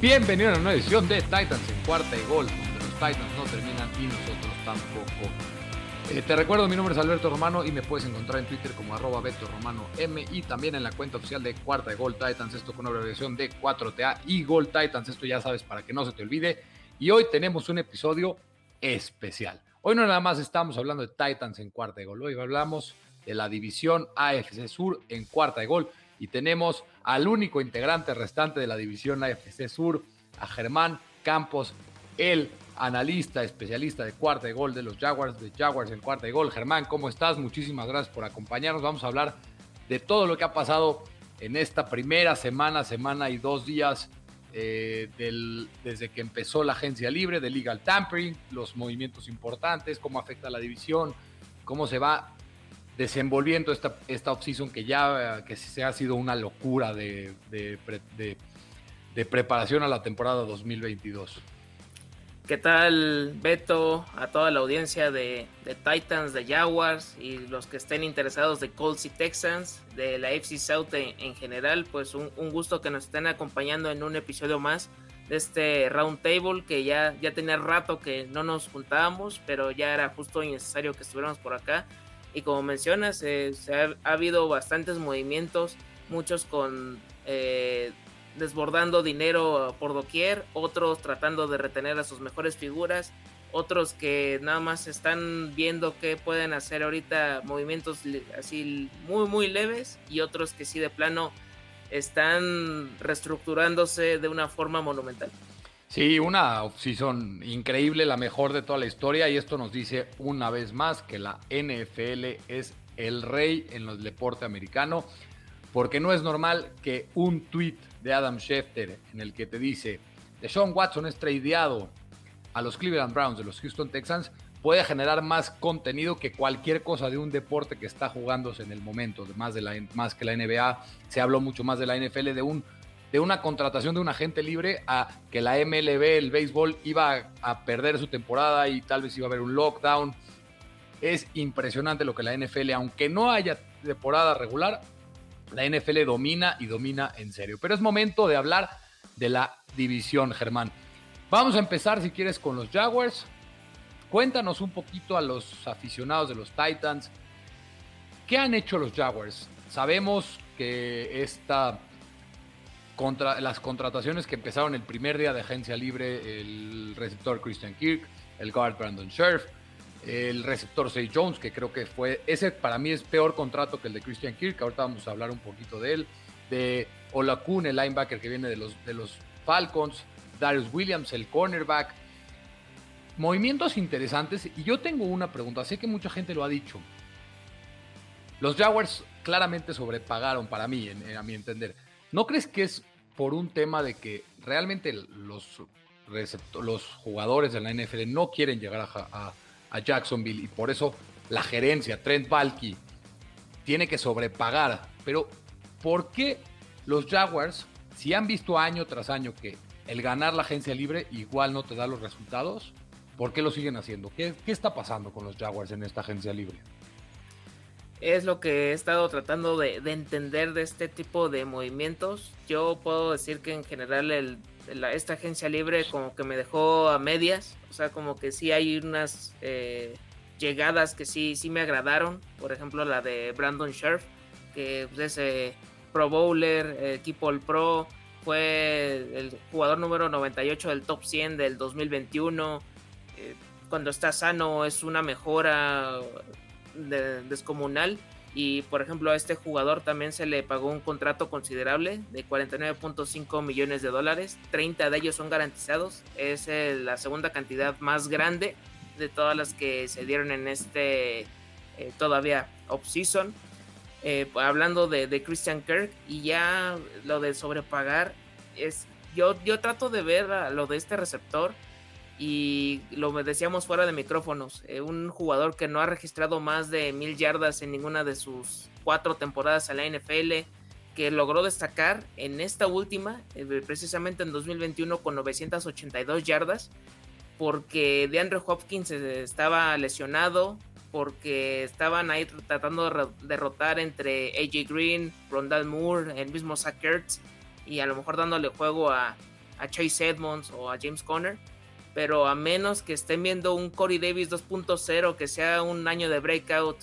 Bienvenido a una nueva edición de Titans en cuarta y gol, donde los Titans no terminan y nosotros tampoco. Eh, te recuerdo, mi nombre es Alberto Romano y me puedes encontrar en Twitter como arroba Beto Romano M y también en la cuenta oficial de Cuarta de Gol Titans, esto con abreviación de 4TA y Gol Titans, esto ya sabes para que no se te olvide. Y hoy tenemos un episodio especial. Hoy no nada más estamos hablando de Titans en cuarta de gol, hoy hablamos de la división AFC Sur en cuarta de gol y tenemos al único integrante restante de la división AFC Sur, a Germán Campos, el analista, especialista de cuarta de gol de los Jaguars, de Jaguars en cuarta de gol. Germán, ¿cómo estás? Muchísimas gracias por acompañarnos. Vamos a hablar de todo lo que ha pasado en esta primera semana, semana y dos días eh, desde que empezó la agencia libre de legal tampering, los movimientos importantes, cómo afecta a la división, cómo se va desenvolviendo esta, esta offseason que ya que se ha sido una locura de, de, de, preparación a la temporada 2022. ¿Qué tal, Beto? A toda la audiencia de, Titans, de Jaguars y los que estén interesados de Colts y Texans, de la FC South en, general, pues un, un, gusto que nos estén acompañando en un episodio más de este Round Table que ya, ya tenía rato que no nos juntábamos, pero ya era justo innecesario que estuviéramos por acá y como mencionas, eh, se ha, habido bastantes movimientos, muchos con eh, desbordando dinero por doquier, otros tratando de retener a sus mejores figuras, otros que nada más están viendo qué pueden hacer ahorita movimientos así muy muy leves y otros que sí de plano están reestructurándose de una forma monumental. Sí, una season increíble, la mejor de toda la historia, y esto nos dice una vez más que la NFL es el rey en el deporte americano, porque no es normal que un tweet de Adam Schefter en el que te dice Sean Watson es tradeado a los Cleveland Browns de los Houston Texans puede generar más contenido que cualquier cosa de un deporte que está jugándose en el momento, más, de la, más que la NBA, se habló mucho más de la NFL, de un de una contratación de un agente libre a que la MLB, el béisbol, iba a perder su temporada y tal vez iba a haber un lockdown. Es impresionante lo que la NFL, aunque no haya temporada regular, la NFL domina y domina en serio. Pero es momento de hablar de la división, Germán. Vamos a empezar, si quieres, con los Jaguars. Cuéntanos un poquito a los aficionados de los Titans. ¿Qué han hecho los Jaguars? Sabemos que esta las contrataciones que empezaron el primer día de agencia libre, el receptor Christian Kirk, el guard Brandon Scherf, el receptor Say Jones, que creo que fue, ese para mí es peor contrato que el de Christian Kirk, ahorita vamos a hablar un poquito de él, de Olakun, el linebacker que viene de los, de los Falcons, Darius Williams, el cornerback, movimientos interesantes, y yo tengo una pregunta, sé que mucha gente lo ha dicho, los Jaguars claramente sobrepagaron para mí, a mi entender, ¿No crees que es por un tema de que realmente los, los jugadores de la NFL no quieren llegar a, Jacksonville y por eso la gerencia, Trent Balky, tiene que sobrepagar? Pero ¿por qué los Jaguars, si han visto año tras año que el ganar la agencia libre igual no te da los resultados, ¿por qué lo siguen haciendo? ¿Qué, qué está pasando con los Jaguars en esta agencia libre? Es lo que he estado tratando de, entender de este tipo de movimientos. Yo puedo decir que en general esta agencia libre como que me dejó a medias, o sea, como que sí hay unas eh, llegadas que sí, sí me agradaron, por ejemplo la de Brandon Scherf, que es ese Pro Bowler, equipo el Pro, fue el jugador número 98 del top 100 del 2021. Eh, cuando está sano es una mejora descomunal. Y por ejemplo, a este jugador también se le pagó un contrato considerable de 49.5 millones de dólares. 30 de ellos son garantizados. Es la segunda cantidad más grande de todas las que se dieron en este eh, todavía off-season. Eh, hablando de, Christian Kirk y ya lo de sobrepagar es yo, yo trato de ver lo de este receptor y lo decíamos fuera de micrófonos, eh, un jugador que no ha registrado más de mil yardas en ninguna de sus cuatro temporadas en la NFL, que logró destacar en esta última, eh, precisamente en 2021 con 982 yardas, porque DeAndre Hopkins estaba lesionado, porque estaban ahí tratando de derrotar entre AJ Green, Rondal Moore, el mismo Zach Ertz, y a lo mejor dándole juego a a Chase Edmonds o a James Conner, pero a menos que estén viendo un Corey Davis 2.0, que sea un año de breakout,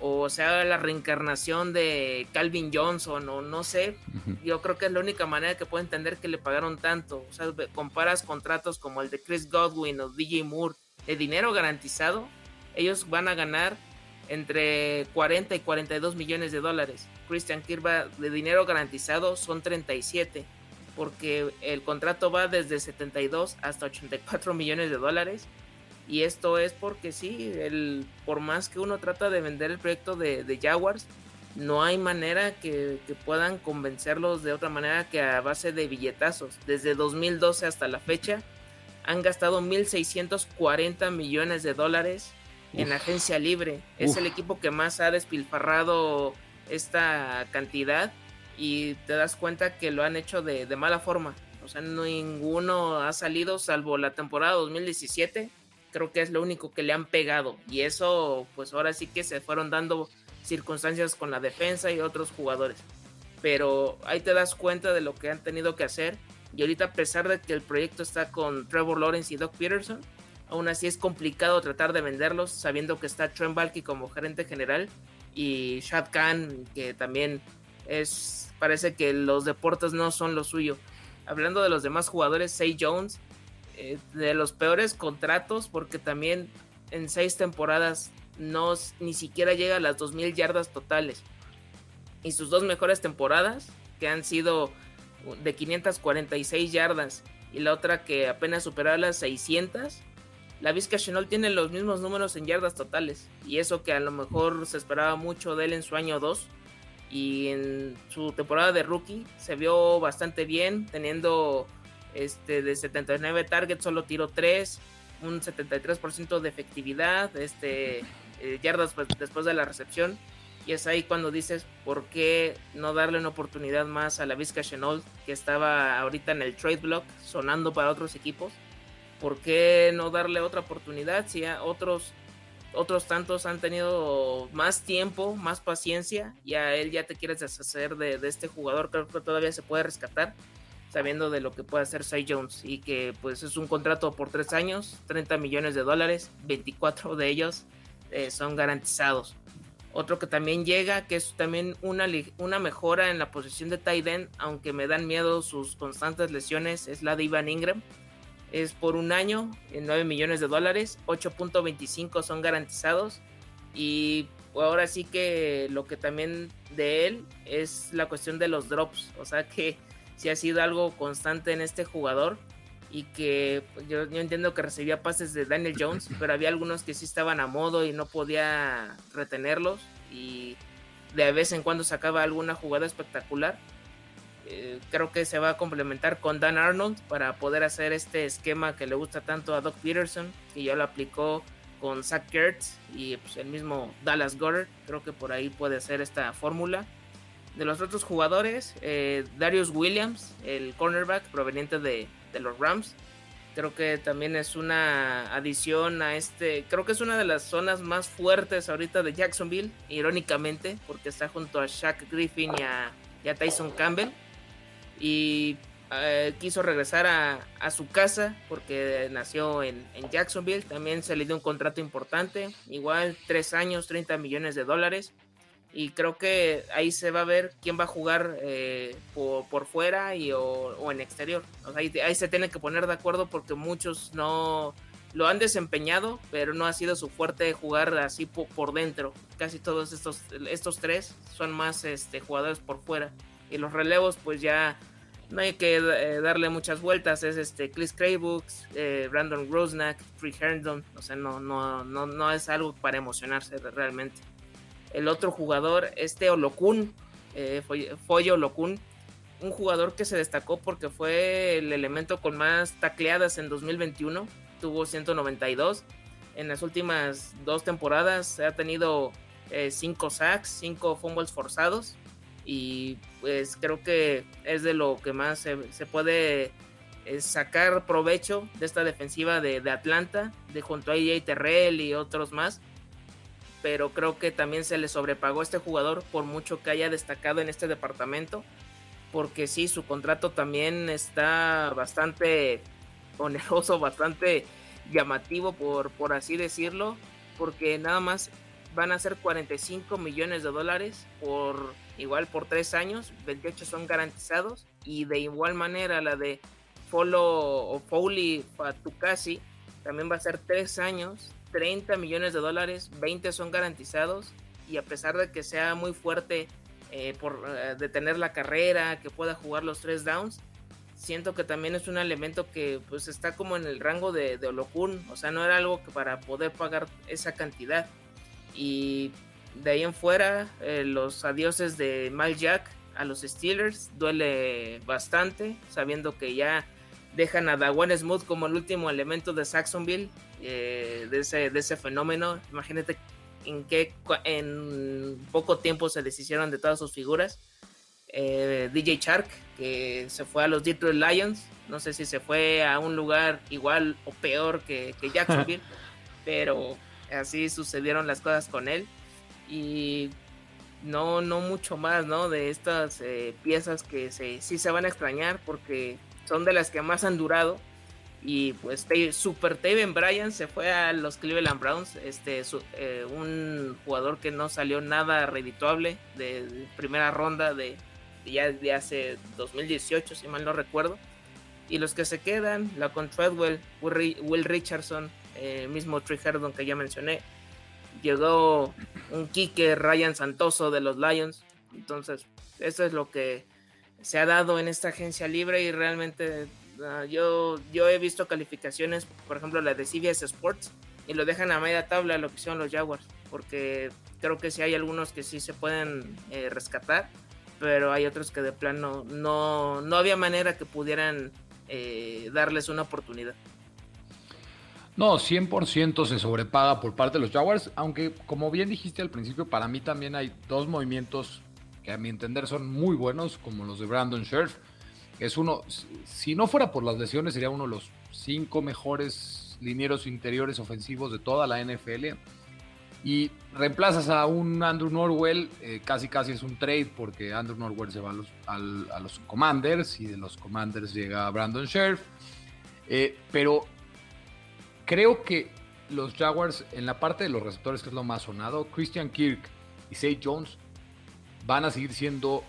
o sea la reencarnación de Calvin Johnson, o no sé, yo creo que es la única manera que puedo entender que le pagaron tanto. O sea, comparas contratos como el de Chris Godwin o DJ Moore de dinero garantizado, ellos van a ganar entre 40 y 42 millones de dólares. Christian Kirk de dinero garantizado son 37 porque el contrato va desde 72 hasta 84 millones de dólares. Y esto es porque sí, el, por más que uno trata de vender el proyecto de, Jaguars, no hay manera que, que, puedan convencerlos de otra manera que a base de billetazos. Desde 2012 hasta la fecha han gastado 1.640 millones de dólares en agencia libre. Es el equipo que más ha despilfarrado esta cantidad y te das cuenta que lo han hecho de, mala forma. O sea, ninguno ha salido salvo la temporada 2017. Creo que es lo único que le han pegado. Y eso, pues ahora sí que se fueron dando circunstancias con la defensa y otros jugadores. Pero ahí te das cuenta de lo que han tenido que hacer. Y ahorita, a pesar de que el proyecto está con Trevor Lawrence y Doc Peterson, aún así es complicado tratar de venderlos, sabiendo que está Trent Balky como gerente general y Shad Khan, que también es parece que los deportes no son lo suyo. Hablando de los demás jugadores, Say Jones, eh, de los peores contratos, porque también en seis temporadas no ni siquiera llega a las 2.000 yardas totales. Y sus dos mejores temporadas, que han sido de 546 yardas y la otra que apenas superaba las 600, la Vizca Chenol tiene los mismos números en yardas totales. Y eso que a lo mejor se esperaba mucho de él en su año 2 y en su temporada de rookie se vio bastante bien, teniendo este, de 79 targets, solo tiró 3, un 73% de efectividad, este, eh, yardas pues, después de la recepción. Y es ahí cuando dices, ¿por qué no darle una oportunidad más a la Vizca Chenault, que estaba ahorita en el trade block, sonando para otros equipos? ¿Por qué no darle otra oportunidad si otros otros tantos han tenido más tiempo, más paciencia y a él ya te quieres deshacer de, este jugador, creo que todavía se puede rescatar sabiendo de lo que puede hacer Cy Jones y que pues es un contrato por tres años, 30 millones de dólares, 24 de ellos eh, son garantizados. Otro que también llega, que es también una, una mejora en la posición de tight end, aunque me dan miedo sus constantes lesiones, es la de Ivan Ingram es por un año en 9 millones de dólares, 8.25 son garantizados. Y ahora sí que lo que también de él es la cuestión de los drops, o sea que si ha sido algo constante en este jugador y que pues, yo, yo, entiendo que recibía pases de Daniel Jones, pero había algunos que sí estaban a modo y no podía retenerlos. Y de vez en cuando sacaba alguna jugada espectacular eh, creo que se va a complementar con Dan Arnold para poder hacer este esquema que le gusta tanto a Doc Peterson, que ya lo aplicó con Zach Kurtz y pues, el mismo Dallas Goddard. Creo que por ahí puede hacer esta fórmula. De los otros jugadores, eh, Darius Williams, el cornerback proveniente de, de los Rams, creo que también es una adición a este, creo que es una de las zonas más fuertes ahorita de Jacksonville, irónicamente, porque está junto a Shaq Griffin y a Tyson Campbell y eh, quiso regresar a, su casa porque nació en, Jacksonville. También se le dio un contrato importante, igual tres años, 30 millones de dólares. Y creo que ahí se va a ver quién va a jugar eh, por, fuera y, o, en exterior. ahí, se tiene que poner de acuerdo porque muchos no lo han desempeñado, pero no ha sido su fuerte jugar así por, dentro. Casi todos estos, estos tres son más este, jugadores por fuera y los relevos pues ya no hay que eh, darle muchas vueltas, es este Chris Kraybooks, eh, Brandon Rosnack, Free Herndon, o sea, no, no, no, no es algo para emocionarse realmente. El otro jugador, este Olokun, eh, Foy Olokun, un jugador que se destacó porque fue el elemento con más tacleadas en 2021, tuvo 192. En las últimas dos temporadas ha tenido 5 sacks, 5 fumbles forzados y pues creo que es de lo que más se, puede eh, sacar provecho de esta defensiva de, Atlanta, de junto a AJ Terrell y otros más. Pero creo que también se le sobrepagó a este jugador por mucho que haya destacado en este departamento. porque sí, su contrato también está bastante oneroso, bastante llamativo, por, por así decirlo, porque nada más van a ser 45 millones de dólares por igual por tres años, 28 son garantizados y de igual manera la de Follow o Foley Fatukasi también va a ser tres años, 30 millones de dólares, 20 son garantizados y a pesar de que sea muy fuerte eh, por eh, detener la carrera, que pueda jugar los tres downs, siento que también es un elemento que pues está como en el rango de, de Olokun, o sea, no era algo que para poder pagar esa cantidad. Y de ahí en fuera, eh, los adioses de Mal Jack a los Steelers duele bastante, sabiendo que ya dejan a Dawan Smooth como el último elemento de Saxonville, eh, de, ese, de ese fenómeno. Imagínate en qué en poco tiempo se deshicieron de todas sus figuras. Eh, DJ Shark, que se fue a los Detroit Lions. No sé si se fue a un lugar igual o peor que, que Jacksonville, pero así sucedieron las cosas con él. Y no, no mucho más, ¿no? De estas eh, piezas que se, sí se van a extrañar porque son de las que más han durado. Y pues Super Taven Bryan se fue a los Cleveland Browns, este, eh, un jugador que no salió nada redituable de, primera ronda de, ya de hace 2018, si mal no recuerdo. Y los que se quedan, la con Treadwell, Will Richardson, eh, mismo Trey Herdon que ya mencioné. Llegó un kicker Ryan Santoso de los Lions. Entonces, eso es lo que se ha dado en esta agencia libre y realmente ah, yo, yo he visto calificaciones, por ejemplo, la de CBS Sports, y lo dejan a media tabla lo que son los Jaguars, porque creo que sí hay algunos que sí se pueden eh, rescatar, pero hay otros que de plano no, no había manera que pudieran eh, darles una oportunidad. No, 100% se sobrepaga por parte de los Jaguars, aunque como bien dijiste al principio, para mí también hay dos movimientos que a mi entender son muy buenos, como los de Brandon Scherf. Es uno, si no fuera por las lesiones, sería uno de los cinco mejores linieros interiores ofensivos de toda la NFL. Y reemplazas a un Andrew Norwell, eh, casi casi es un trade porque Andrew Norwell se va a los, a los Commanders y de los Commanders llega Brandon Scherf. Eh, pero Creo que los Jaguars, en la parte de los receptores, que es lo más sonado, Christian Kirk y Say Jones van a seguir siendo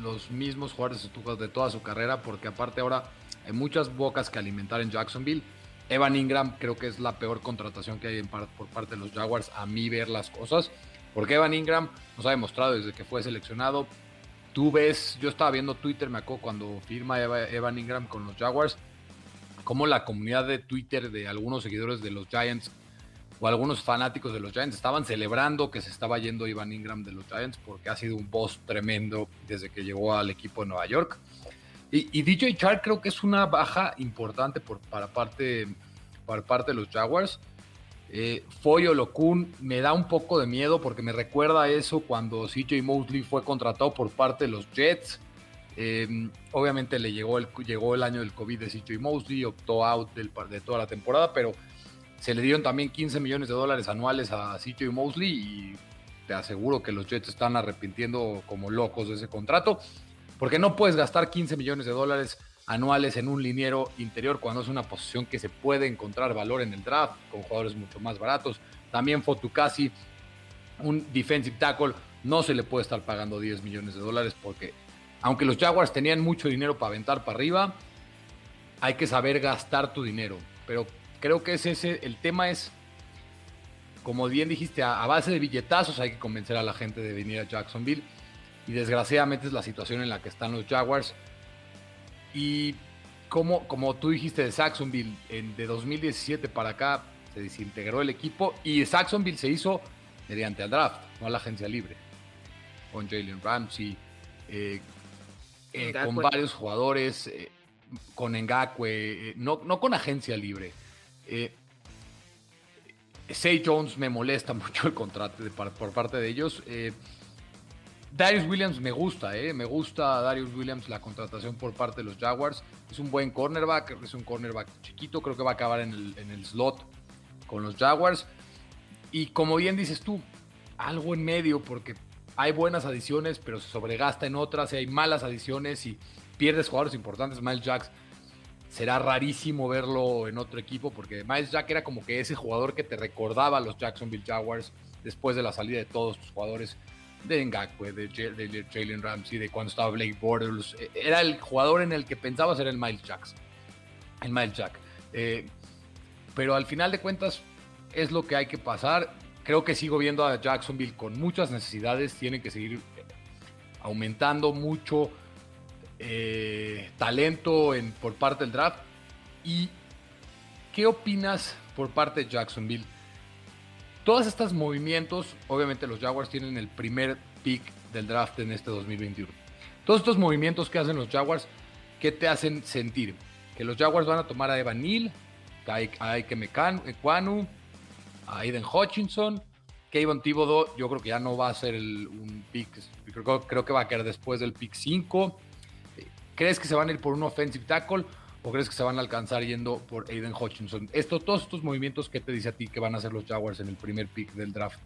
los mismos jugadores de toda su carrera, porque aparte ahora hay muchas bocas que alimentar en Jacksonville. Evan Ingram creo que es la peor contratación que hay por parte de los Jaguars, a mí ver las cosas, porque Evan Ingram nos ha demostrado desde que fue seleccionado. Tú ves, yo estaba viendo Twitter, me acuerdo cuando firma Evan Ingram con los Jaguars, cómo la comunidad de Twitter de algunos seguidores de los Giants o algunos fanáticos de los Giants estaban celebrando que se estaba yendo Ivan Ingram de los Giants porque ha sido un boss tremendo desde que llegó al equipo de Nueva York. Y, DJ Chark creo que es una baja importante por, para, parte, para parte de los Jaguars. Eh, Foyo Locun me da un poco de miedo porque me recuerda eso cuando CJ Mosley fue contratado por parte de los Jets Em, obviamente le llegó el, llegó el año del COVID de CJ Mosley, optó out del, de toda la temporada, pero se le dieron también 15 millones de dólares anuales a CJ Mosley y te aseguro que los Jets están arrepintiendo como locos de ese contrato, porque no puedes gastar 15 millones de dólares anuales en un liniero interior cuando es una posición que se puede encontrar valor en el draft con jugadores mucho más baratos. También Fotucasi, un defensive tackle, no se le puede estar pagando 10 millones de dólares porque aunque los Jaguars tenían mucho dinero para aventar para arriba, hay que saber gastar tu dinero. Pero creo que es ese, el tema es, como bien dijiste, a, base de billetazos hay que convencer a la gente de venir a Jacksonville. Y desgraciadamente es la situación en la que están los Jaguars. Y como, como tú dijiste de Jacksonville, en, de 2017 para acá se desintegró el equipo y Jacksonville se hizo mediante el draft, no a la agencia libre. Con Jalen Ramsey, eh, eh, con varios jugadores, eh, con Engakwe, eh, no, no, con agencia libre. Say Jones me molesta mucho el contrato por parte de ellos. Darius Williams me gusta, me gusta Darius Williams la contratación por parte de los Jaguars. Es un buen cornerback, es un cornerback chiquito, creo que va a acabar en el, en el slot con los Jaguars. Y como bien dices tú, algo en medio, porque hay buenas adiciones, pero se sobregasta en otras, y hay malas adiciones y pierdes jugadores importantes. Miles Jacks será rarísimo verlo en otro equipo, porque Miles Jack era como que ese jugador que te recordaba a los Jacksonville Jaguars después de la salida de todos sus jugadores de Ngakwe, de, Jalen Ramsey, de cuando estaba Blake Bortles. E, era el jugador en el que pensaba ser el Miles Jacks. El Miles Jack. Eh, pero al final de cuentas es lo que hay que pasar. Creo que sigo viendo a Jacksonville con muchas necesidades. Tienen que seguir aumentando mucho eh, talento en, por parte del draft. ¿Y qué opinas por parte de Jacksonville? Todos estos movimientos, obviamente los Jaguars tienen el primer pick del draft en este 2021. Todos estos movimientos que hacen los Jaguars, ¿qué te hacen sentir? Que los Jaguars van a tomar a Evan Neal, a Ike Ekwanu, a Aiden Hutchinson, Kayvon Thibodeau, yo creo que ya no va a ser un pick, creo, creo, que va a quedar después del pick 5. ¿Crees que se van a ir por un offensive tackle? ¿O crees que se van a alcanzar yendo por Aiden Hutchinson? Esto, todos estos movimientos, ¿qué te dice a ti que van a hacer los Jaguars en el primer pick del draft?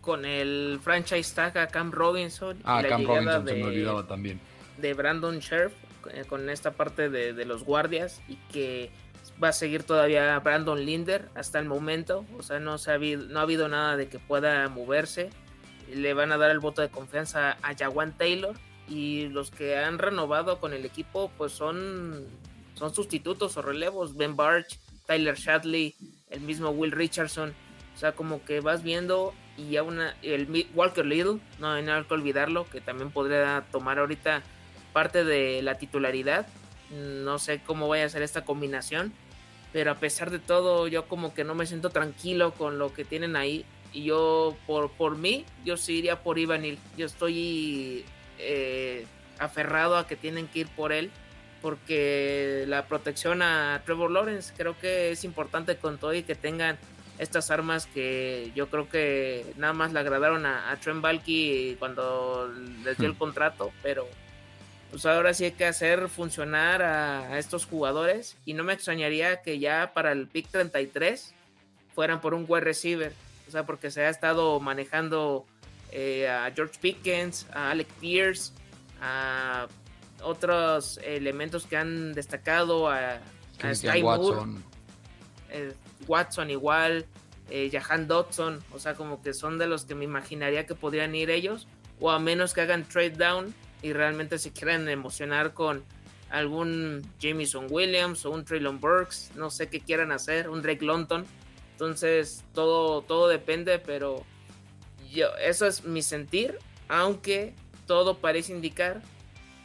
Con el franchise tag a Cam Robinson. Ah, Cam Robinson se me olvidaba también. De Brandon Scherf, eh, con esta parte de, los guardias y que va a seguir todavía Brandon Linder hasta el momento. O sea, no, se ha habido, no ha habido nada de que pueda moverse. Le van a dar el voto de confianza a Jawan Taylor y los que han renovado con el equipo pues son, son sustitutos o relevos, Ben Barch, Tyler Shadley, el mismo Will Richardson, o sea como que vas viendo y ya una, el Walker Little, no hay nada que olvidarlo, que también podría tomar ahorita parte de la titularidad, no sé cómo vaya a ser esta combinación, pero a pesar de todo yo como que no me siento tranquilo con lo que tienen ahí y yo por, por mí yo sí iría por Ivanil, yo estoy eh, aferrado a que tienen que ir por él porque la protección a Trevor Lawrence creo que es importante con todo y que tengan estas armas que yo creo que nada más le agradaron a, Trent Balky cuando les dio el hmm. contrato, pero pues ahora sí hay que hacer funcionar a, estos jugadores. Y no me extrañaría que ya para el pick 33 fueran por un wide receiver, o sea, porque se ha estado manejando eh, a George Pickens, a Alec Pierce, a otros elementos que han destacado, a, Sky Watson. Eh, Watson igual, eh, Jahan Dodson, o sea, como que son de los que me imaginaría que podrían ir ellos, o a menos que hagan trade down y realmente se quieran emocionar con algún Jameson Williams o un Traylon Burks, no sé qué quieran hacer, un Drake London. Entonces, todo, todo depende, pero eso es mi sentir, aunque todo parece indicar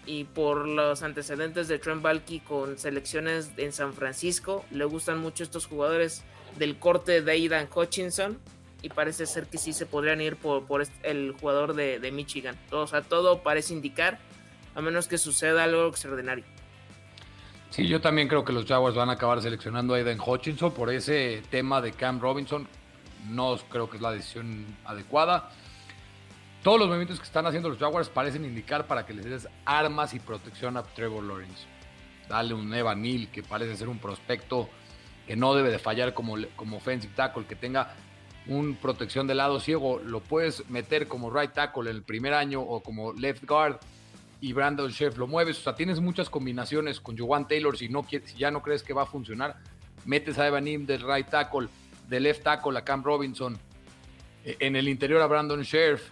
y por los antecedentes de Trent Balky con selecciones en San Francisco, le gustan mucho estos jugadores del corte de Aidan Hutchinson y parece ser que sí se podrían ir por, el jugador de, Michigan. o sea, todo parece indicar, a menos que suceda algo extraordinario. Sí, yo también creo que los Jaguars van a acabar seleccionando a Aidan Hutchinson por ese tema de Cam Robinson no creo que es la decisión adecuada. Todos los movimientos que están haciendo los Jaguars parecen indicar para que les des armas y protección a Trevor Lawrence. Dale un Evan Neal, que parece ser un prospecto que no debe de fallar como, como offensive tackle, que tenga un protección de lado ciego. Lo puedes meter como right tackle en el primer año o como left guard y Brandon Chef lo mueves. O sea, tienes muchas combinaciones con Joan Taylor. Si, no, si ya no crees que va a funcionar, metes a Evan Neal del right tackle de left tackle a Cam Robinson, eh, en el interior a Brandon Sheriff.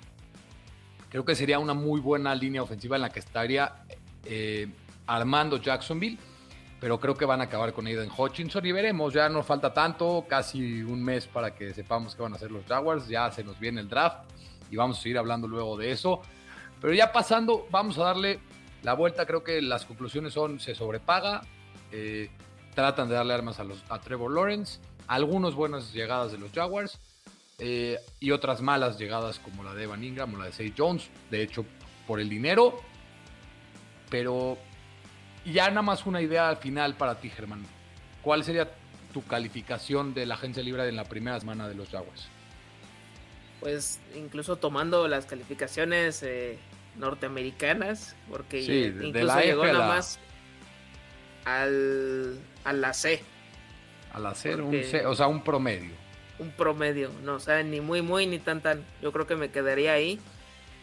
Creo que sería una muy buena línea ofensiva en la que estaría eh, armando Jacksonville, pero creo que van a acabar con Aiden Hutchinson y veremos, ya nos falta tanto, casi un mes para que sepamos qué van a hacer los Jaguars, ya se nos viene el draft y vamos a seguir hablando luego de eso. Pero ya pasando, vamos a darle la vuelta, creo que las conclusiones son, se sobrepaga, eh, tratan de darle armas a, los, a Trevor Lawrence algunas buenas llegadas de los Jaguars eh, y otras malas llegadas como la de Evan Ingram o la de Say Jones, de hecho por el dinero. Pero ya nada más una idea al final para ti, Germán. ¿Cuál sería tu calificación de la agencia libre en la primera semana de los Jaguars? Pues incluso tomando las calificaciones eh, norteamericanas, porque incluso llegó nada más al, a la C al hacer un, o sea, un promedio. Un promedio, no, o sea, ni muy, muy, ni tan, tan. Yo creo que me quedaría ahí.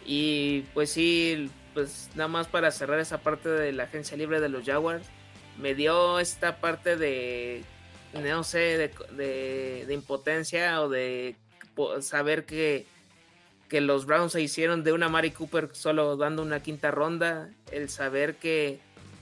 Y pues sí, pues nada más para cerrar esa parte de la agencia libre de los Jaguars, me dio esta parte de, no sé, de, de, impotencia o de saber que, que los Browns se hicieron de una Mari Cooper solo dando una quinta ronda, el saber que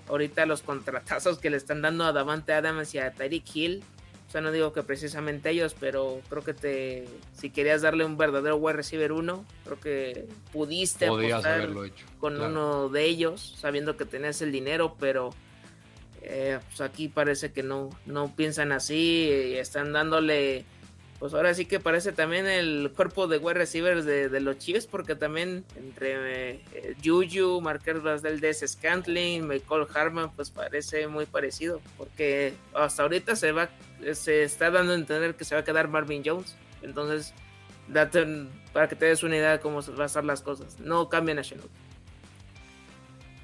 ahorita los contratazos que le están dando a Davante Adams y a Tyreek Hill o sea, no digo que precisamente ellos, pero creo que te, si querías darle un verdadero wide receiver uno, creo que pudiste apostar con uno de ellos, sabiendo que tenías el dinero, pero eh, pues aquí parece que no, no piensan así y están dándole pues ahora sí que parece también el cuerpo de wide receivers de, los Chiefs, porque también entre eh, Juju, Marquez del Des Scantling, Michael Harman, pues parece muy parecido, porque hasta ahorita se va, se está dando a entender que se va a quedar Marvin Jones, entonces date, para que te des una idea de cómo van a estar las cosas, no cambian a Chenault.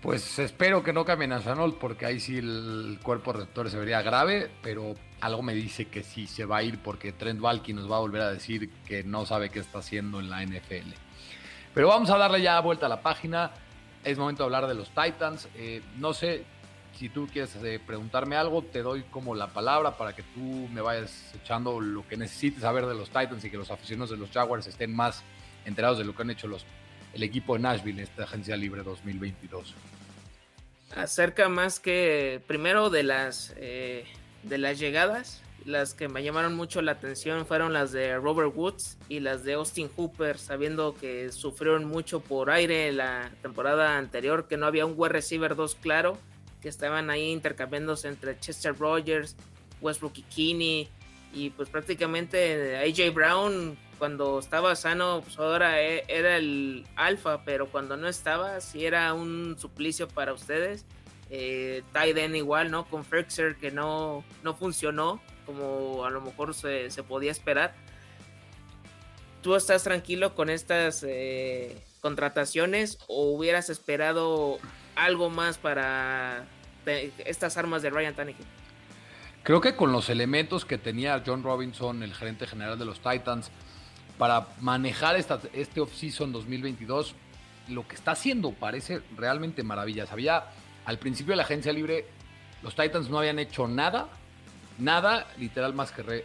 Pues espero que no cambien a Chenault, porque ahí sí el cuerpo receptor se vería grave, pero algo me dice que sí se va a ir porque Trent Valky nos va a volver a decir que no sabe qué está haciendo en la NFL. Pero vamos a darle ya vuelta a la página. Es momento de hablar de los Titans. Eh, no sé si tú quieres eh, preguntarme algo, te doy como la palabra para que tú me vayas echando lo que necesites saber de los Titans y que los aficionados de los Jaguars estén más enterados de lo que han hecho los, el equipo de Nashville, esta agencia libre 2022. Acerca más que primero de las eh, de las llegadas, las que me llamaron mucho la atención fueron las de Robert Woods y las de Austin Hooper, sabiendo que sufrieron mucho por aire la temporada anterior, que no había un wide receiver 2 claro, que estaban ahí intercambiándose entre Chester Rogers, Westbrook y Kinney, y pues prácticamente AJ Brown cuando estaba sano, pues ahora e, era el alfa, pero cuando no estaba, sí era un suplicio para ustedes eh, igual, ¿no? Con Frexer que no, no funcionó como a lo mejor se, podía esperar. ¿Tú estás tranquilo con estas eh, contrataciones o hubieras esperado algo más para estas armas de Ryan Tannehill? Creo que con los elementos que tenía John Robinson, el gerente general de los Titans, para manejar esta, este off-season 2022, lo que está haciendo parece realmente maravillas. Había al principio de la agencia libre, los Titans no habían hecho nada, nada literal más que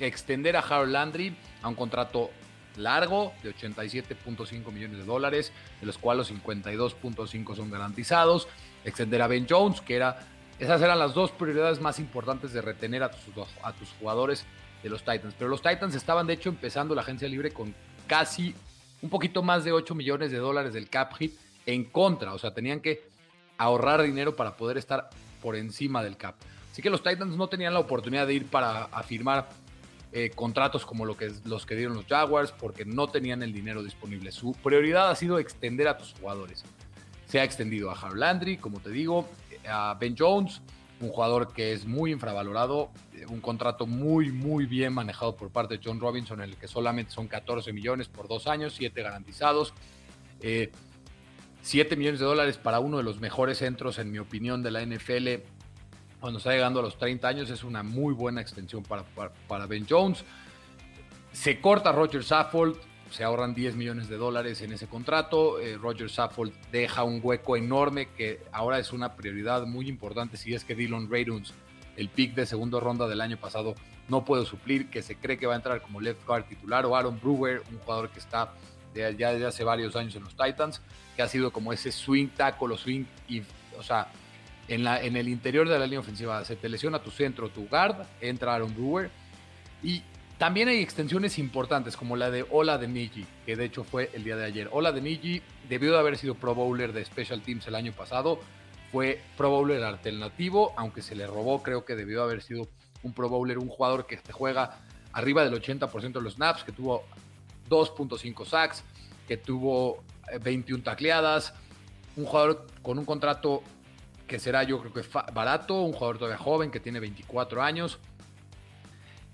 extender a Harold Landry a un contrato largo de 87.5 millones de dólares, de los cuales 52.5 son garantizados, extender a Ben Jones, que era, esas eran las dos prioridades más importantes de retener a tus, a jugadores de los Titans. Pero los Titans estaban de hecho empezando la agencia libre con casi un poquito más de 8 millones de dólares del cap hit en contra, o sea, tenían que ahorrar dinero para poder estar por encima del cap. Así que los Titans no tenían la oportunidad de ir para firmar eh, contratos como lo que, los que dieron los Jaguars porque no tenían el dinero disponible. Su prioridad ha sido extender a tus jugadores. Se ha extendido a Harold Landry, como te digo, a Ben Jones, un jugador que es muy infravalorado, eh, un contrato muy, muy bien manejado por parte de John Robinson, en el que solamente son 14 millones por dos años, 7 garantizados. Eh, 7 millones de dólares para uno de los mejores centros, en mi opinión, de la NFL cuando está llegando a los 30 años es una muy buena extensión para, para, Ben Jones. Se corta Roger Saffold, se ahorran 10 millones de dólares en ese contrato. Eh, Roger Saffold deja un hueco enorme que ahora es una prioridad muy importante si es que Dylan Raiduns, el pick de segunda ronda del año pasado, no puede suplir, que se cree que va a entrar como left guard titular, o Aaron Brewer, un jugador que está ya desde hace varios años en los Titans, que ha sido como ese swing tackle o swing, y, o sea, en, la, en el interior de la línea ofensiva se te lesiona tu centro, tu guard, entra Aaron Brewer. Y también hay extensiones importantes como la de Ola de Niji, que de hecho fue el día de ayer. Ola de Niji debió de haber sido Pro Bowler de Special Teams el año pasado, fue Pro Bowler alternativo, aunque se le robó, creo que debió haber sido un Pro Bowler, un jugador que juega arriba del 80% de los snaps, que tuvo 2.5 sacks, que tuvo 21 eh, tacleadas, un jugador con un contrato que será yo creo que barato, un jugador todavía joven que tiene 24 años.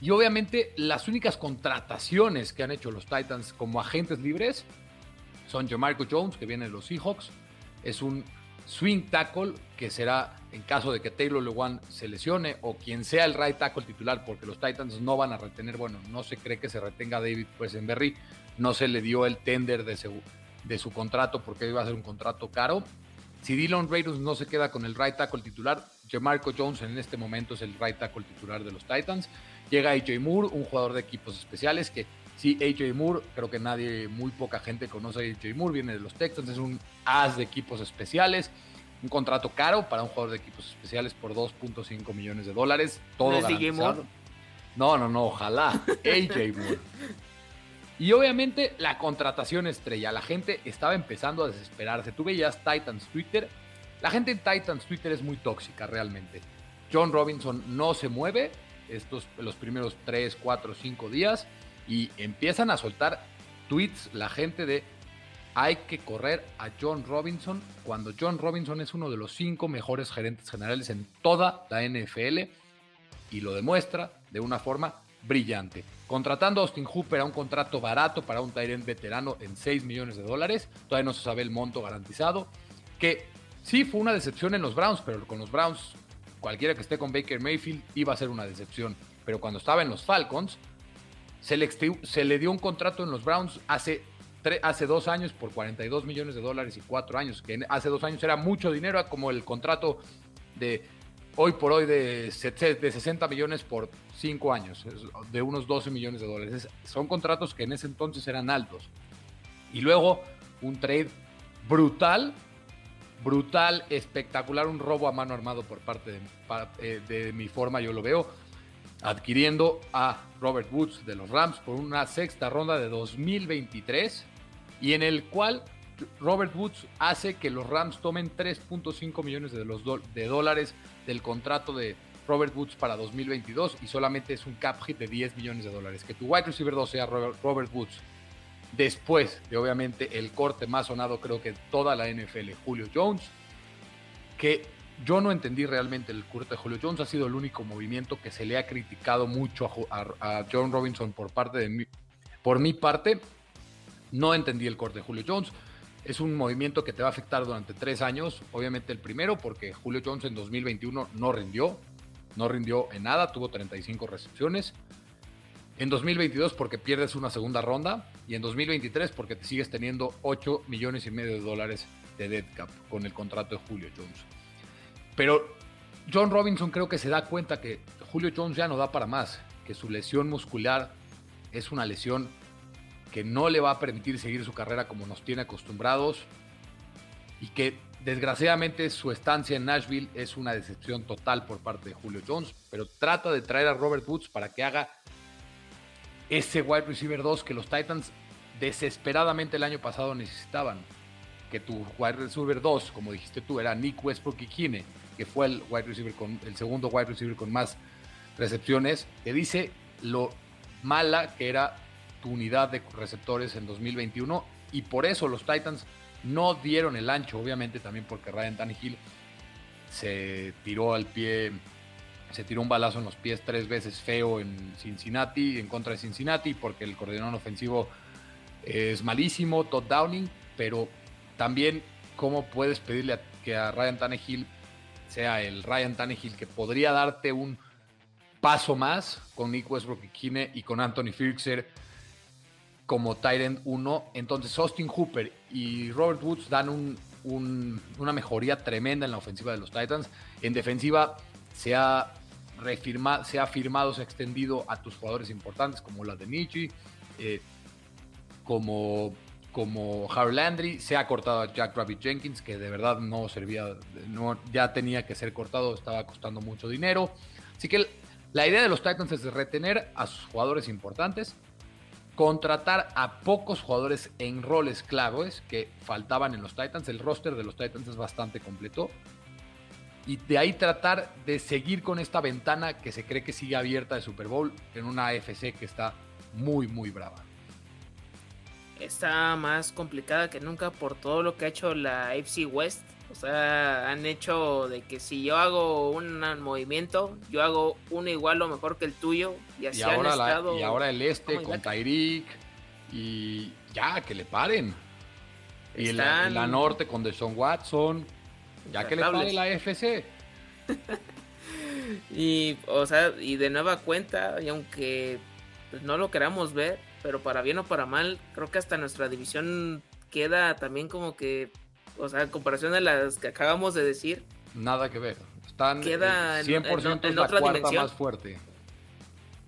Y obviamente las únicas contrataciones que han hecho los Titans como agentes libres son Jamarco Jones, que viene de los Seahawks, es un swing tackle que será en caso de que Taylor Lewan se lesione o quien sea el right tackle titular, porque los Titans no van a retener, bueno, no se cree que se retenga David Wesenberry, no se le dio el tender de, de su contrato porque iba a ser un contrato caro. Si Dylan Raiders no se queda con el right tackle titular, Jamarco Jones en este momento es el right tackle titular de los Titans. Llega AJ Moore, un jugador de equipos especiales que sí, AJ Moore, creo que nadie, muy poca gente conoce a AJ Moore, viene de los Texans, es un as de equipos especiales. Un contrato caro para un jugador de equipos especiales por 2.5 millones de dólares. Todo garantizado. No, no, no, ojalá. AJ Moore. Y obviamente la contratación estrella. La gente estaba empezando a desesperarse. Tú veías Titans Twitter. La gente en Titans Twitter es muy tóxica realmente. John Robinson no se mueve estos los primeros 3, 4, 5 días y empiezan a soltar tweets la gente de hay que correr a John Robinson cuando John Robinson es uno de los cinco mejores gerentes generales en toda la NFL y lo demuestra de una forma brillante. Contratando a Austin Hooper a un contrato barato para un Tyrant veterano en 6 millones de dólares, todavía no se sabe el monto garantizado, que sí fue una decepción en los Browns, pero con los Browns cualquiera que esté con Baker Mayfield iba a ser una decepción. Pero cuando estaba en los Falcons, se le, dio un contrato en los Browns hace hace dos años por 42 millones de dólares y cuatro años, que hace dos años era mucho dinero, como el contrato de hoy por hoy de, de 60 millones por cinco años, de unos 12 millones de dólares. son contratos que en ese entonces eran altos. Y luego un trade brutal, brutal, espectacular, un robo a mano armado por parte de, eh, de mi forma, yo lo veo, adquiriendo a Robert Woods de los Rams por una sexta ronda de 2023 y en el cual Robert Woods hace que los Rams tomen 3.5 millones de, los de dólares del contrato de Robert Woods para 2022 y solamente es un cap hit de 10 millones de dólares. Que tu wide receiver 2 sea Robert, Woods. Después de obviamente el corte más sonado creo que toda la NFL, Julio Jones, que yo no entendí realmente el corte de Julio Jones, ha sido el único movimiento que se le ha criticado mucho a, John Robinson por parte de mi, por mi parte, no entendí el corte de Julio Jones. Es un movimiento que te va a afectar durante tres años. Obviamente el primero porque Julio Jones en 2021 no rindió. No rindió en nada, tuvo 35 recepciones. En 2022 porque pierdes una segunda ronda. Y en 2023 porque te sigues teniendo 8 millones y medio de dólares de dead cap con el contrato de Julio Jones. Pero John Robinson creo que se da cuenta que Julio Jones ya no da para más. Que su lesión muscular es una lesión que no le va a permitir seguir su carrera como nos tiene acostumbrados y que desgraciadamente su estancia en Nashville es una decepción total por parte de Julio Jones, pero trata de traer a Robert Woods para que haga ese wide receiver 2 que los Titans desesperadamente el año pasado necesitaban. Que tu wide receiver 2, como dijiste tú, era Nick Westbrook y Kine, que fue el wide receiver con el segundo wide receiver con más recepciones, te dice lo mala que era tu unidad de receptores en 2021 y por eso los Titans no dieron el ancho, obviamente también porque Ryan Tannehill se tiró al pie, se tiró un balazo en los pies tres veces feo en Cincinnati, en contra de Cincinnati, porque el coordinador ofensivo es malísimo, Todd Downing, pero también cómo puedes pedirle que a Ryan Tannehill sea el Ryan Tannehill que podría darte un paso más con Nick Westbrook y Kine y con Anthony Firkser como Tyrant 1. Entonces Austin Hooper y Robert Woods dan una mejoría tremenda en la ofensiva de los Titans. En defensiva se ha, se ha firmado, se ha extendido a tus jugadores importantes como la de Nietzsche, eh, como, como Harry Landry. Se ha cortado a Jack Rabbit Jenkins, que de verdad no servía, no, ya tenía que ser cortado, estaba costando mucho dinero. Así que la idea de los Titans es retener a sus jugadores importantes contratar a pocos jugadores en roles claves que faltaban en los Titans. El roster de los Titans es bastante completo. Y de ahí tratar de seguir con esta ventana que se cree que sigue abierta de Super Bowl en una AFC que está muy, muy brava. Está más complicada que nunca por todo lo que ha hecho la AFC West o sea, han hecho de que si yo hago un movimiento, yo hago uno igual o mejor que el tuyo. Y así ahora, han estado... y ahora el este con Tyreek. Y ya, que le paren. Y la, norte con Deshaun Watson. Ya que le pare la FC. y, o sea, y de nueva cuenta, y aunque pues, no lo queramos ver, pero para bien o para mal, creo que hasta nuestra división queda también como que, o sea, en comparación a las que acabamos de decir. Nada que ver. Están queda 100% en, otra la cuarta más fuerte.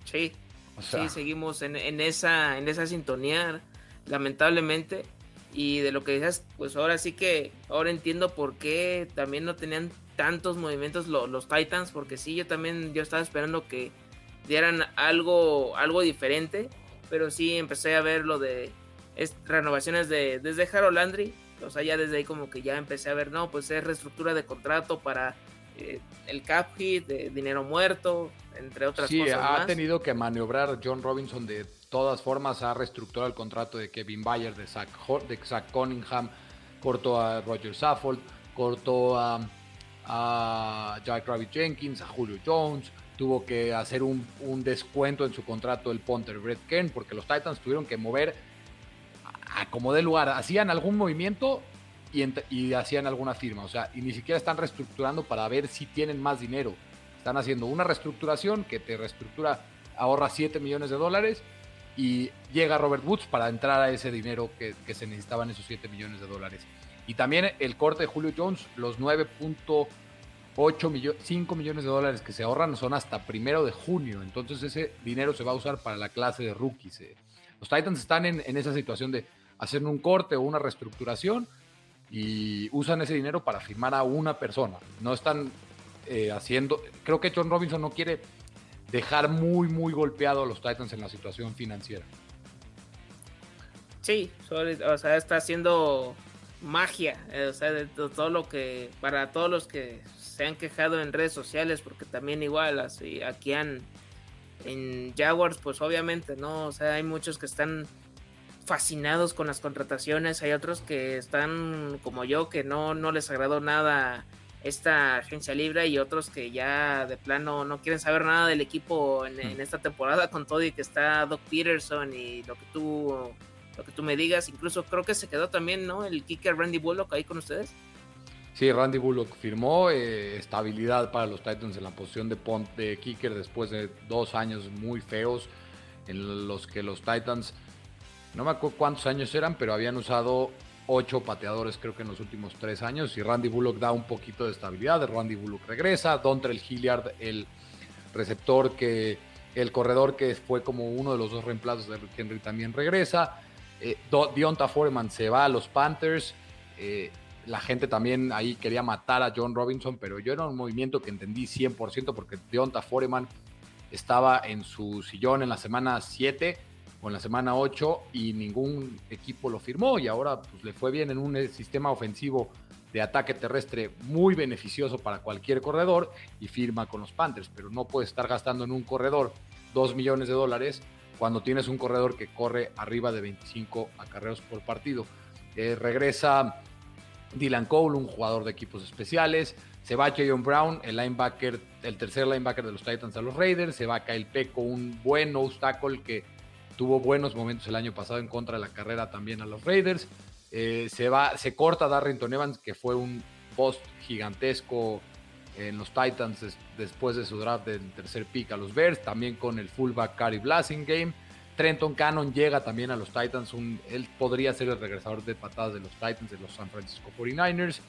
Sí. sí, seguimos en, en, esa, en esa sintonía, lamentablemente. Y de lo que dices, pues ahora sí que, ahora entiendo por qué también no tenían tantos movimientos los Titans, porque sí, yo también, yo estaba esperando que dieran algo, algo diferente, pero sí empecé a ver lo de renovaciones de, desde Harold Landry, o sea, ya desde ahí como que ya empecé a ver, no, pues es reestructura de contrato para eh, el cap hit, de dinero muerto, entre otras cosas. Sí, ha tenido que maniobrar John Robinson de todas formas, ha reestructurado el contrato de Kevin Bayer, de Zach, de Zach Cunningham, cortó a Roger Saffold, cortó a, a Jack Rabbit Jenkins, a Julio Jones, tuvo que hacer un, descuento en su contrato el punter Brett Kern, porque los Titans tuvieron que mover a, como de lugar, hacían algún movimiento y, hacían alguna firma, o sea, y ni siquiera están reestructurando para ver si tienen más dinero. Están haciendo una reestructuración que te reestructura, ahorra 7 millones de dólares y llega Robert Woods para entrar a ese dinero que, se necesitaban esos 7 millones de dólares. Y también el corte de Julio Jones, los 9.8 millones, 5 millones de dólares que se ahorran son hasta primero de junio. Entonces ese dinero se va a usar para la clase de rookies. Eh. Los Titans están en, esa situación de hacer un corte o una reestructuración y usan ese dinero para firmar a una persona. No están eh, haciendo, creo que John Robinson no quiere dejar muy, muy golpeado a los Titans en la situación financiera. Sí, o sea, está haciendo magia, eh, o sea, de todo lo que, para todos los que se han quejado en redes sociales, porque también igual, así, aquí han, en Jaguars, pues obviamente, ¿no? O sea, hay muchos que están fascinados con las contrataciones, hay otros que están como yo, que no, no les agradó nada esta agencia libre y otros que ya de plano no quieren saber nada del equipo en, hmm. esta temporada con todo y que está Doc Peterson y lo que tú lo que tú me digas, incluso creo que se quedó también, ¿no? El kicker Randy Bullock ahí con ustedes. Sí, Randy Bullock firmó eh, estabilidad para los Titans en la posición de, kicker después de dos años muy feos en los que los Titans, no me acuerdo cuántos años eran, pero habían usado ocho pateadores creo que en los últimos tres años y Randy Bullock da un poquito de estabilidad, Randy Bullock regresa, Dontrell Hilliard, el receptor que, el corredor que fue como uno de los dos reemplazos de Henry también regresa, eh, Dionta Foreman se va a los Panthers, eh, la gente también ahí quería matar a John Robinson, pero yo era un movimiento que entendí 100% porque Dionta Foreman estaba en su sillón en la semana 7 o en la semana 8 y ningún equipo lo firmó y ahora pues, le fue bien en un eh, sistema ofensivo de ataque terrestre muy beneficioso para cualquier corredor y firma con los Panthers, pero no puede estar gastando en un corredor 2 millones de dólares cuando tienes un corredor que corre arriba de 25 acarreos por partido. Eh, regresa Dylan Cole, un jugador de equipos especiales. Se va Jayon Brown, el linebacker, el tercer linebacker de los Titans a los Raiders. Se va Kyle Peco, un buen tackle que tuvo buenos momentos el año pasado en contra de la carrera también a los Raiders. Eh, se, va, se corta Darrington Evans, que fue un post gigantesco en los Titans después de su draft del tercer pick a los Bears, también con el fullback Cary Blasingame. Trenton Cannon llega también a los Titans, él podría ser el regresador de patadas de los Titans de los San Francisco 49ers.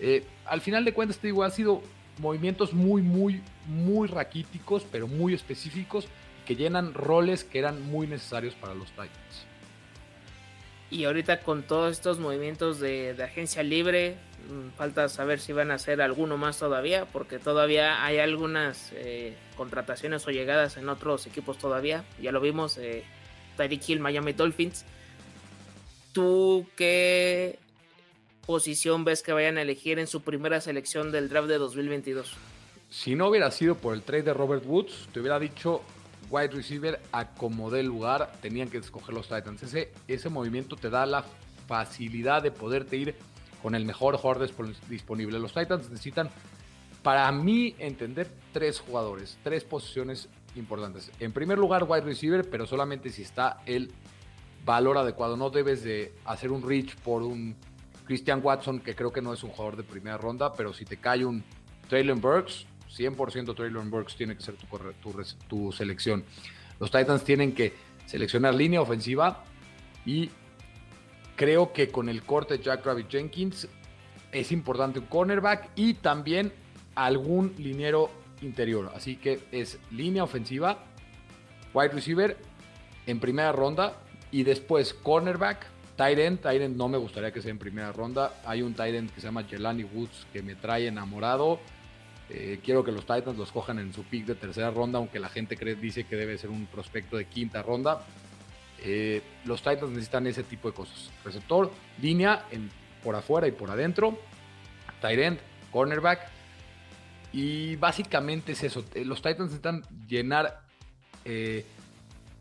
Eh, al final de cuentas, te digo, han sido movimientos muy, muy, muy raquíticos, pero muy específicos que llenan roles que eran muy necesarios para los Titans. Y ahorita con todos estos movimientos de, agencia libre, mm, falta saber si van a hacer alguno más todavía, porque todavía hay algunas eh, contrataciones o llegadas en otros equipos todavía. Ya lo vimos, eh, Tyreek Hill, Miami Dolphins. ¿Tú qué posición ves que vayan a elegir en su primera selección del draft de 2022? Si no hubiera sido por el trade de Robert Woods, te hubiera dicho wide receiver acomodé el lugar, tenían que escoger los Titans. Ese, ese movimiento te da la facilidad de poderte ir con el mejor jugador disponible. Los Titans necesitan, para mí, entender tres jugadores, tres posiciones importantes. En primer lugar, wide receiver, pero solamente si está el valor adecuado. No debes de hacer un reach por un Christian Watson, que creo que no es un jugador de primera ronda, pero si te cae un Traylon Burks, 100% Traylon Burks tiene que ser tu, tu, selección. Los Titans tienen que seleccionar línea ofensiva y creo que con el corte de Jack Rabbit Jenkins es importante un cornerback y también algún liniero interior. Así que es línea ofensiva, wide receiver en primera ronda y después cornerback, tight end. No me gustaría que sea en primera ronda. Hay un tight que se llama Jelani Woods que me trae enamorado. Eh, quiero que los Titans los cojan en su pick de tercera ronda, aunque la gente cree, dice que debe ser un prospecto de quinta ronda. Eh, los Titans necesitan ese tipo de cosas. Receptor, línea en, por afuera y por adentro. Tight end, cornerback. Y básicamente es eso. Eh, los Titans necesitan llenar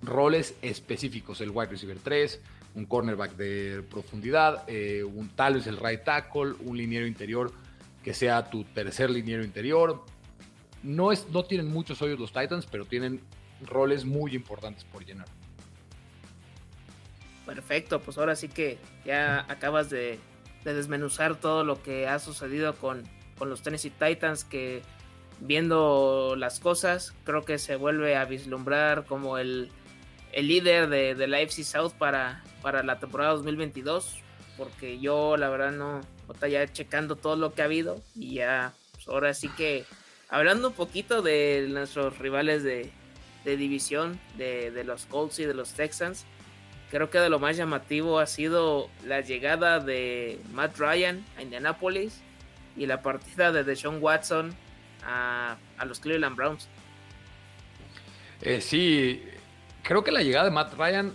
roles específicos. El wide receiver 3, un cornerback de profundidad, un tal vez el right tackle, un liniero interior que sea tu tercer liniero interior. No, es, no tienen muchos hoyos los Titans, pero tienen roles muy importantes por llenar. Perfecto, pues ahora sí que ya acabas de, desmenuzar todo lo que ha sucedido con, con, los Tennessee Titans, que viendo las cosas, creo que se vuelve a vislumbrar como el, el líder de, de, la FC South para, para la temporada 2022, porque yo la verdad no, ya checando todo lo que ha habido y ya, pues ahora sí que hablando un poquito de nuestros rivales de, división, de, los Colts y de los Texans, creo que de lo más llamativo ha sido la llegada de Matt Ryan a Indianapolis y la partida de Deshaun Watson a, los Cleveland Browns. Eh, sí, creo que la llegada de Matt Ryan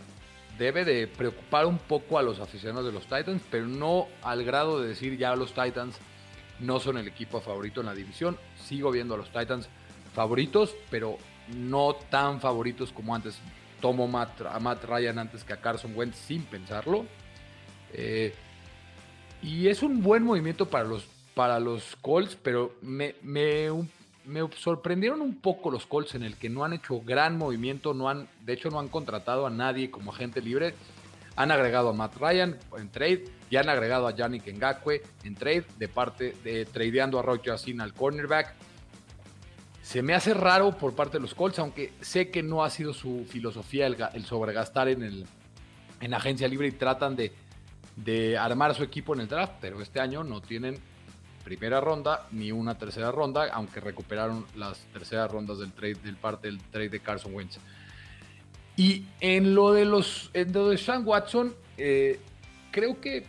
debe de preocupar un poco a los aficionados de los Titans, pero no al grado de decir ya los Titans no son el equipo favorito en la división. Sigo viendo a los Titans favoritos, pero no tan favoritos como antes. Tomo a Matt Ryan antes que a Carson Wentz sin pensarlo. Eh, y es un buen movimiento para los, para los Colts, pero me, me, me sorprendieron un poco los Colts en el que no han hecho gran movimiento, no han, de hecho no han contratado a nadie como agente libre. Han agregado a Matt Ryan en trade y han agregado a Yannick Ngakwe en trade de parte de tradeando a Roger Yacine al cornerback. Se me hace raro por parte de los Colts, aunque sé que no ha sido su filosofía el, sobregastar en, el, en agencia libre y tratan de, de armar su equipo en el draft, pero este año no tienen primera ronda ni una tercera ronda, aunque recuperaron las terceras rondas del trade, del parte del trade de Carson Wentz. Y en lo de los, en lo de Sean Watson, eh, creo que eh,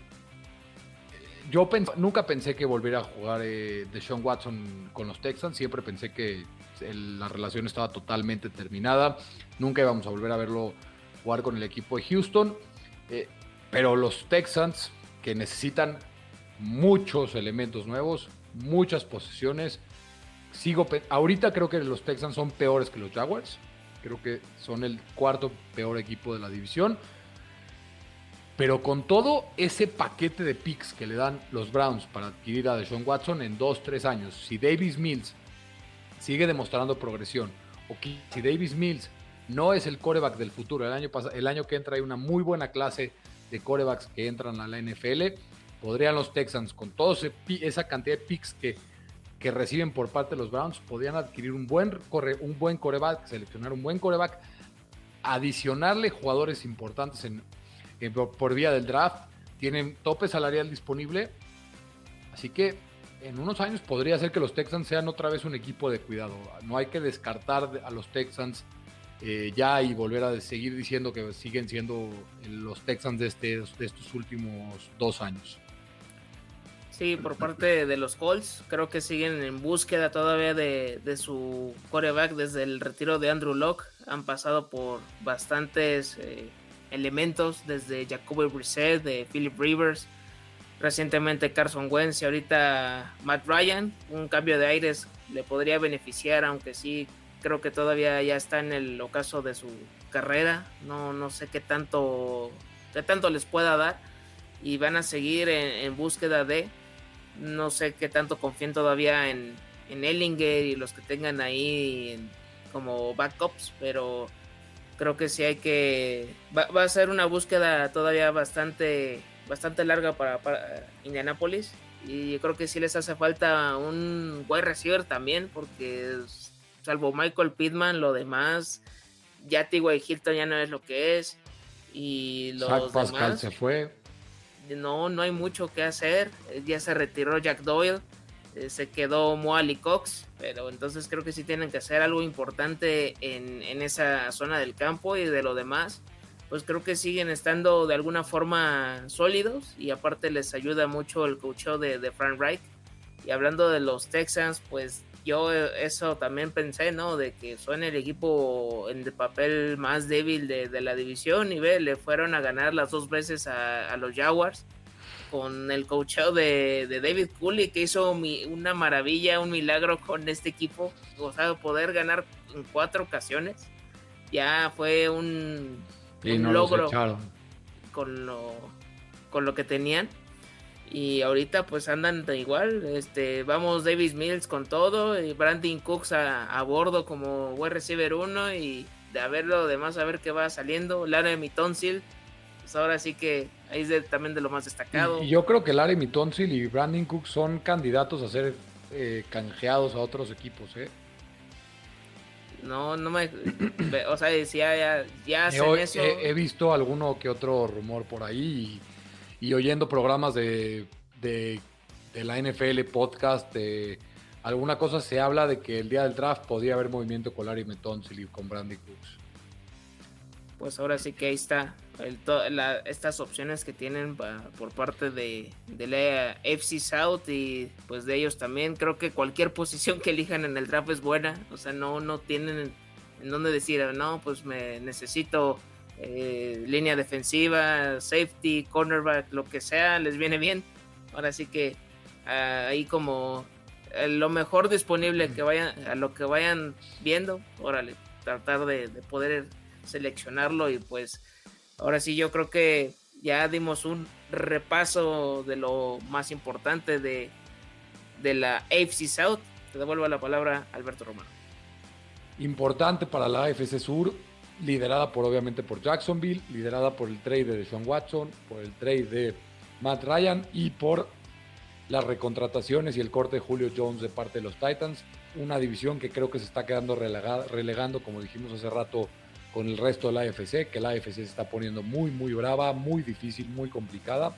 yo nunca pensé que volviera a jugar eh, de Sean Watson con los Texans, siempre pensé que la relación estaba totalmente terminada, nunca íbamos a volver a verlo jugar con el equipo de Houston, pero los Texans que necesitan muchos elementos nuevos, muchas posiciones. Sigo, ahorita creo que los Texans son peores que los Jaguars. Creo que son el cuarto peor equipo de la división. Pero con todo ese paquete de picks que le dan los Browns para adquirir a Deshaun Watson en 2-3 años, si Davis Mills sigue demostrando progresión, o si Davis Mills no es el coreback del futuro, el año, el año que entra hay una muy buena clase de corebacks que entran a la NFL, podrían los Texans, con toda esa cantidad de picks que, que reciben por parte de los Browns, podrían adquirir un buen, un buen coreback, seleccionar un buen coreback, adicionarle jugadores importantes en, por vía del draft, tienen tope salarial disponible, así que en unos años podría ser que los Texans sean otra vez un equipo de cuidado. No hay que descartar a los Texans eh, ya y volver a seguir diciendo que siguen siendo los Texans de, este, de estos últimos dos años. Sí, por parte de los Colts, creo que siguen en búsqueda todavía de, su coreback desde el retiro de Andrew Locke. Han pasado por bastantes eh, elementos, desde Jacoby Brissett, de Philip Rivers, recientemente Carson Wentz y ahorita Matt Ryan. Un cambio de aires le podría beneficiar, aunque sí creo que todavía ya está en el ocaso de su carrera. No, no sé qué tanto, qué tanto les pueda dar. Y van a seguir en búsqueda de no sé qué tanto confíen todavía en, en Ellinger y los que tengan ahí como backups, pero creo que sí hay que. Va, a ser una búsqueda todavía bastante, bastante larga para, para Indianapolis. Y creo que sí les hace falta un wide receiver también, porque salvo Michael Pittman, lo demás, ya T.Y. Hilton ya no es lo que es. Y los Pascal se fue. No, no hay mucho que hacer. Ya se retiró Jack Doyle, eh, se quedó Moali Cox, pero entonces creo que sí tienen que hacer algo importante en, en, esa zona del campo y de lo demás. Pues creo que siguen estando de alguna forma sólidos y aparte les ayuda mucho el coacheo de, de Frank Reich. Y hablando de los Texans, pues yo eso también pensé, ¿no? De que son el equipo en el papel más débil de, de la división y ve, le fueron a ganar las dos veces a, a los Jaguars con el coacheo de, de, David Cooley que hizo mi, una maravilla, un milagro con este equipo, o sea, poder ganar en cuatro ocasiones, ya fue un, un logro con lo, con lo que tenían y ahorita pues andan igual, este, vamos Davis Mills con todo, y Brandon Cooks a, a bordo como wide receiver 1 y de a ver lo demás, a ver qué va saliendo, Lara Tonsil, pues ahora sí que ahí es también de lo más destacado. Y, yo creo que Larry Tonsil y Brandon Cooks son candidatos a ser eh, canjeados a otros equipos, ¿eh? No, no me. o sea, decía, ya, ya he, eso. He, he, visto alguno que otro rumor por ahí y oyendo programas de, de, la NFL, podcast, de alguna cosa se habla de que el día del draft podría haber movimiento Metonsil y con Brandy Cooks. Pues ahora sí que ahí está estas opciones que tienen por parte de, de la FC South y pues de ellos también. Creo que cualquier posición que elijan en el draft es buena. O sea, no, no tienen en dónde decir, no, pues me necesito eh, línea defensiva, safety, cornerback, lo que sea, les viene bien. Ahora sí que ah, ahí como eh, lo mejor disponible que vayan, a lo que vayan viendo, órale, tratar de, poder seleccionarlo y pues ahora sí yo creo que ya dimos un repaso de lo más importante de, de la AFC South. Te devuelvo la palabra Alberto Romano. Importante para la AFC Sur, liderada por obviamente por Jacksonville, liderada por el trade de Sean Watson, por el trade de Matt Ryan y por las recontrataciones y el corte de Julio Jones de parte de los Titans. Una división que creo que se está quedando relegada, relegando, como dijimos hace rato, con el resto de la AFC, que la AFC se está poniendo muy, muy brava, muy difícil, muy complicada,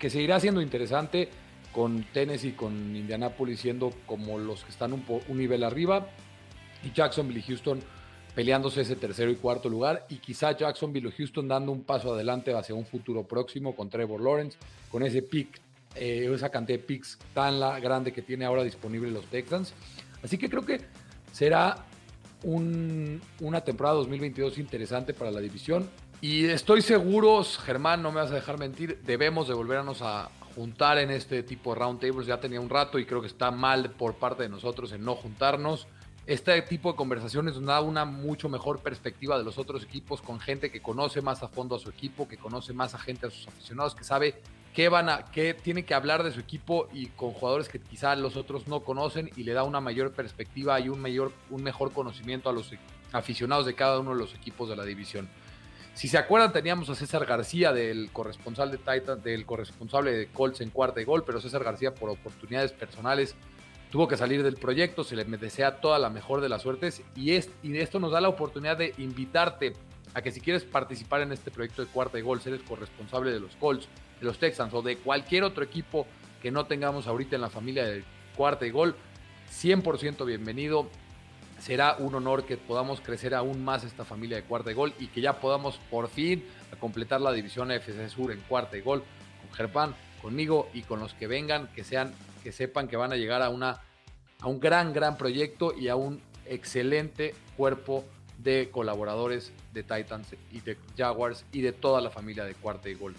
que seguirá siendo interesante con Tennessee con Indianapolis siendo como los que están un, un nivel arriba y Jacksonville y Houston peleándose ese tercero y cuarto lugar y quizá Jacksonville o Houston dando un paso adelante hacia un futuro próximo con Trevor Lawrence, con ese pick, eh, esa cantidad de picks tan grande que tiene ahora disponible los Texans. Así que creo que será una temporada 2022 interesante para la división. Y estoy seguro, Germán, no me vas a dejar mentir, debemos de volvernos a juntar en este tipo de roundtables. Ya tenía un rato y creo que está mal por parte de nosotros en no juntarnos este tipo de conversaciones nos da una mucho mejor perspectiva de los otros equipos con gente que conoce más a fondo a su equipo, que conoce más a gente, a sus aficionados, que sabe qué van a, qué tiene que hablar de su equipo y con jugadores que quizá los otros no conocen y le da una mayor perspectiva y un mayor, un mejor conocimiento a los aficionados de cada uno de los equipos de la división. Si se acuerdan, teníamos a César García, del corresponsal de Titan, del corresponsable de Colts en cuarta y gol, pero César García por oportunidades personales tuvo que salir del proyecto, se le desea toda la mejor de las suertes y, es, y esto nos da la oportunidad de invitarte a que si quieres participar en este proyecto de cuarta y gol, si eres corresponsable de los Colts, de los Texans o de cualquier otro equipo que no tengamos ahorita en la familia de cuarta y gol, 100% bienvenido. Será un honor que podamos crecer aún más esta familia de cuarta y gol y que ya podamos por fin completar la división FC Sur en cuarta y gol con Gerpán, conmigo y con los que vengan, que sean que sepan que van a llegar a, una, a un gran, gran proyecto y a un excelente cuerpo de colaboradores de Titans y de Jaguars y de toda la familia de Cuarta y Gol.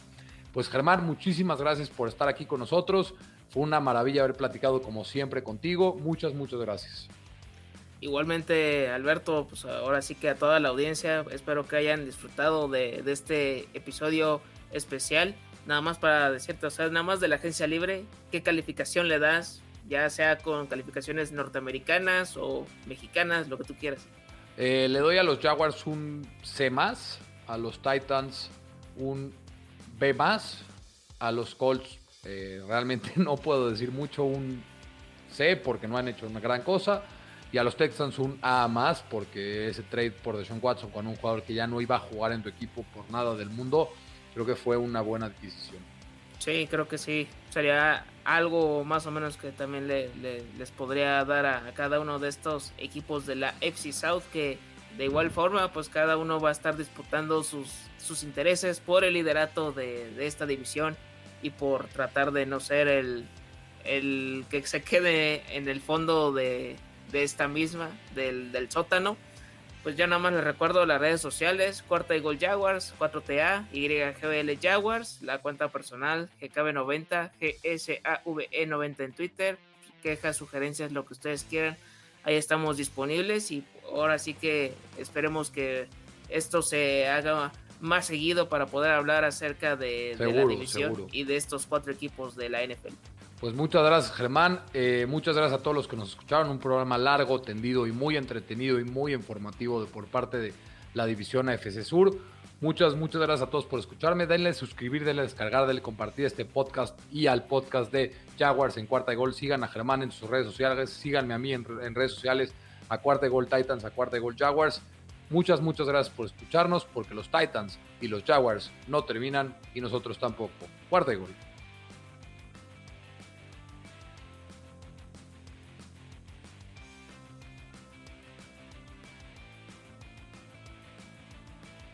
Pues Germán, muchísimas gracias por estar aquí con nosotros. Fue una maravilla haber platicado como siempre contigo. Muchas, muchas gracias. Igualmente, Alberto, pues ahora sí que a toda la audiencia, espero que hayan disfrutado de, de este episodio especial nada más para decirte, o sea, nada más de la agencia libre, ¿qué calificación le das? Ya sea con calificaciones norteamericanas o mexicanas, lo que tú quieras. Eh, le doy a los Jaguars un C más, a los Titans un B más, a los Colts eh, realmente no puedo decir mucho, un C porque no han hecho una gran cosa. Y a los Texans un A más porque ese trade por Deshaun Watson con un jugador que ya no iba a jugar en tu equipo por nada del mundo creo que fue una buena adquisición. Sí, creo que sí. Sería algo más o menos que también les podría dar a, cada uno de estos equipos de la FC South que de igual forma pues cada uno va a estar disputando sus, intereses por el liderato de, de esta división y por tratar de no ser el, el que se quede en el fondo de, esta misma, del, sótano. Pues ya nada más les recuerdo las redes sociales, Cuarta y Gol Jaguars, 4TA, YGBL Jaguars, la cuenta personal, GKB90, GSAVE90 en Twitter, quejas, sugerencias, lo que ustedes quieran, ahí estamos disponibles y ahora sí que esperemos que esto se haga más seguido para poder hablar acerca de, la división y de estos cuatro equipos de la NFL. Pues muchas gracias, Germán. Eh, muchas gracias a todos los que nos escucharon. Un programa largo, tendido y muy entretenido y muy informativo de, por parte de la división AFC Sur. Muchas, muchas gracias a todos por escucharme. Denle suscribir, denle descargar, denle compartir este podcast y al podcast de Jaguars en Cuarta y Gol. Sigan a Germán en sus redes sociales, síganme a mí en, redes sociales, a Cuarta Gol Titans, a Cuarta y Gol Jaguars. Muchas, muchas gracias por escucharnos, porque los Titans y los Jaguars no terminan y nosotros tampoco. Cuarta y Gol.